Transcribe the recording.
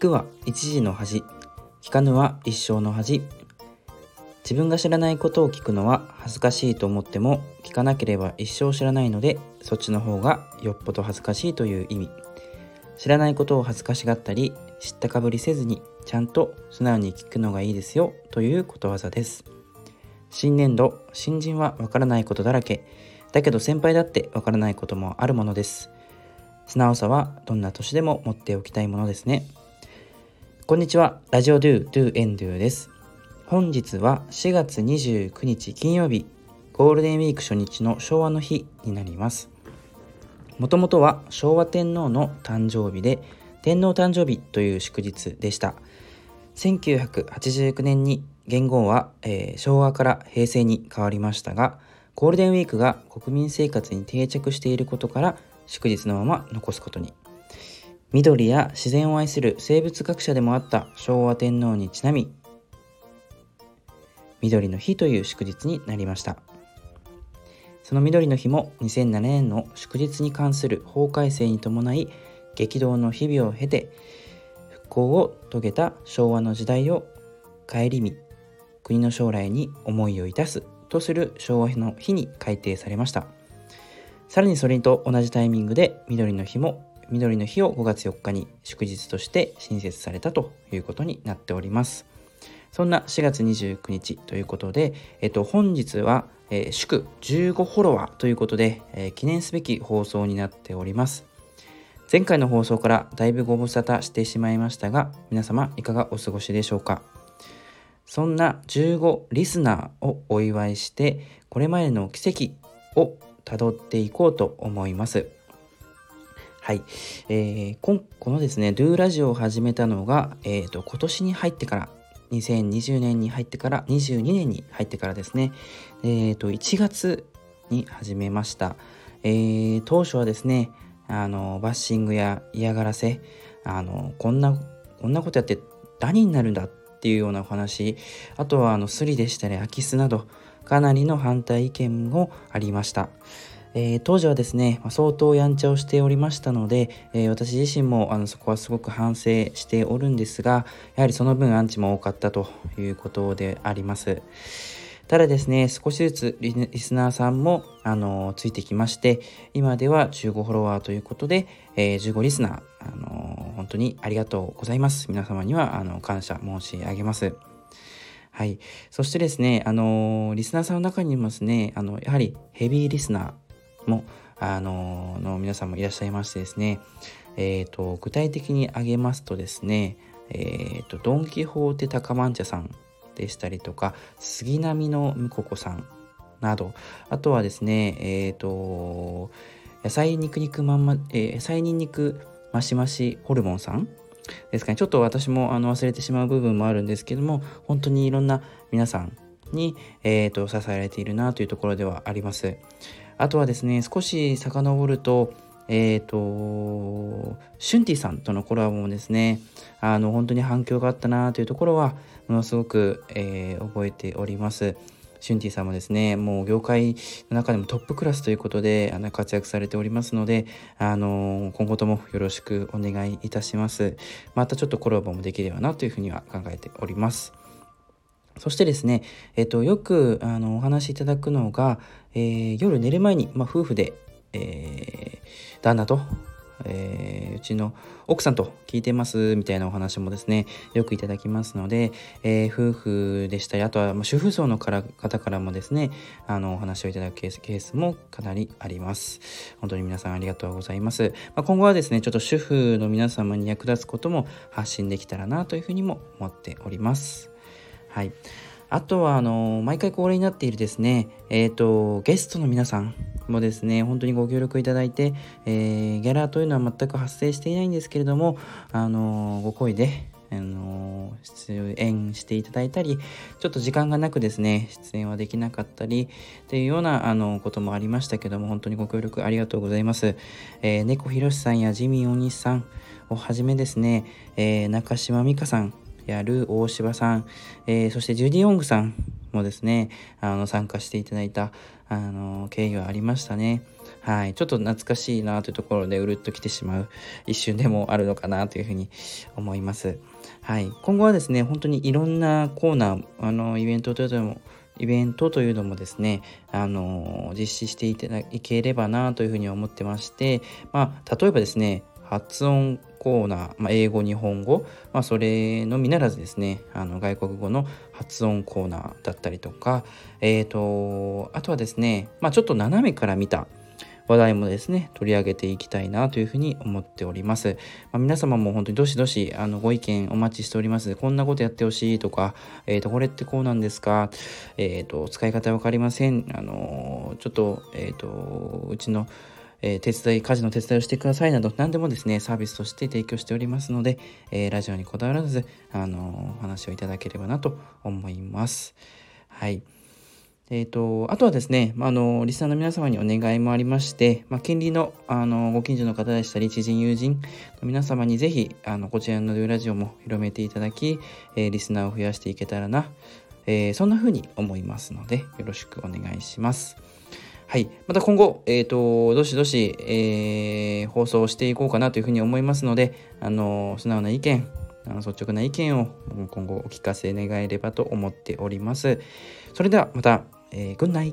くは一時の恥。聞かぬは一生の恥。自分が知らないことを聞くのは恥ずかしいと思っても聞かなければ一生知らないのでそっちの方がよっぽど恥ずかしいという意味。知らないことを恥ずかしがったり知ったかぶりせずにちゃんと素直に聞くのがいいですよということわざです。新年度新人はわからないことだらけ。だけど先輩だってわからないこともあるものです。素直さはどんな年でも持っておきたいものですね。こんにちは。ラジオドゥドゥエンドゥです。本日は4月29日金曜日ゴールデンウィーク初日の昭和の日になります。もともとは昭和天皇の誕生日で天皇誕生日という祝日でした。1989年に元号は、えー、昭和から平成に変わりましたがゴールデンウィークが国民生活に定着していることから祝日のまま残すことに。緑や自然を愛する生物学者でもあった昭和天皇にちなみ緑の日という祝日になりました。その緑の日も2007年の祝日に関する法改正に伴い激動の日々を経て復興を遂げた昭和の時代を顧み国の将来に思いをいたすとする昭和の日に改定されました。さらにそれと同じタイミングで緑の日も緑の日を5月4日に祝日として新設されたということになっておりますそんな4月29日ということで、えっと、本日は、えー、祝15フォロワーということで、えー、記念すべき放送になっております。前回の放送からだいぶご無沙汰してしまいましたが、皆様いかがお過ごしでしょうか？そんな15リスナーをお祝いして、これまでの奇跡をたどっていこうと思います。はい。えー、ここのですね、ドゥラジオを始めたのが、え、ー、と、今年に入ってから2020年に入ってから22年に入ってからですね、えー、と1月に始めました、えー、当初はですねあのバッシングや嫌がらせあのこんなこんなことやって何になるんだっていうようなお話あとはあのスリでしたり空き巣などかなりの反対意見もありました。えー、当時はですね、相当やんちゃをしておりましたので、えー、私自身もあのそこはすごく反省しておるんですが、やはりその分アンチも多かったということであります。ただですね、少しずつリスナーさんも、あのついてきまして、今では15フォロワーということで、えー、15リスナー、あの本当にありがとうございます。皆様には、あの感謝申し上げます。はい。そしてですね、あのリスナーさんの中にもですね、あの、やはりヘビーリスナー、も、あのの皆さんもいらっしゃいましてですね、えーと、具体的に挙げますとですね、えーと、ドン・キホーテ高曼茶さんでしたりとか杉並のむここさんなどあとはですねえっ、ー、と野菜肉肉まんま、えー、野菜にんにくマシマシホルモンさんですかねちょっと私もあの忘れてしまう部分もあるんですけども本当にいろんな皆さんに、えーと支えられているなというところではあります。あとはですね、少し遡ると、えっ、ー、と、シュンティさんとのコラボもですね、あの、本当に反響があったなというところは、ものすごく、えー、覚えております。シュンティさんもですね、もう業界の中でもトップクラスということで、あの、活躍されておりますので、あの、今後ともよろしくお願いいたします。またちょっとコラボもできればなというふうには考えております。そしてですね、えっと、よくあのお話しいただくのが、えー、夜寝る前に、まあ、夫婦で、えー、旦那と、えー、うちの奥さんと聞いてますみたいなお話もですね、よくいただきますので、えー、夫婦でしたり、あとは、まあ、主婦層のから方からもですね、あの、お話をいただくケースケースもかなりあります。本当に皆さんありがとうございます。まあ、今後はですね、ちょっと主婦の皆様に役立つことも発信できたらなというふうにも思っております。はい。あとは、あの、毎回恒例になっているですね、えっ、ー、と、ゲストの皆さんもですね、本当にご協力いただいて、えー、ギャラというのは全く発生していないんですけれども、あの、ご声で、あの出演していただいたりちょっと時間がなくですね出演はできなかったりっていうようなあのこともありましたけども本当にご協力ありがとうございます、えー、猫ひろしさんやジミー大西さんをはじめですね、えー、中島美香さんやる大柴さん、えー、そしてジュディ・オングさんもですね、あの、参加していただいた、あの、経緯はありましたね。はい。ちょっと懐かしいなというところでうるっと来てしまう一瞬でもあるのかなというふうに思います。はい。今後はですね、本当にいろんなコーナー、あの、イベントというのも、イベントというのもですね、あの、実施していただければなというふうに思ってまして、まあ、例えばですね、発音コーナー、まあ、英語、日本語、まあ、それのみならずですね、あの外国語の発音コーナーだったりとか、えーと、あとはですね、まあ、ちょっと斜めから見た話題もですね、取り上げていきたいなというふうに思っております。まあ、皆様も本当にどしどしあのご意見お待ちしております。こんなことやってほしいとか、えっ、ー、と、これってこうなんですかえっ、ー、と、使い方わかりません。あの、ちょっと、えっ、と、うちのえー、手伝い、家事の手伝いをしてくださいなど、何でもですね、サービスとして提供しておりますので、えー、ラジオにこだわらず、あのお話をいただければなと思います。はい。えっ、ー、と、あとはですね、まあ、の、リスナーの皆様にお願いもありまして、まあ、権利の、あの、ご近所の方でしたり、知人、友人の皆様にぜひ、あの、こちらのラジオも広めていただき、えー、リスナーを増やしていけたらな、えー、そんな風に思いますので、よろしくお願いします。はい。また今後、えっ、ー、と、どしどし、えー、放送していこうかなというふうに思いますので、あの、素直な意見、あの率直な意見を今後お聞かせ願えればと思っております。それではまた、えー、グッナイ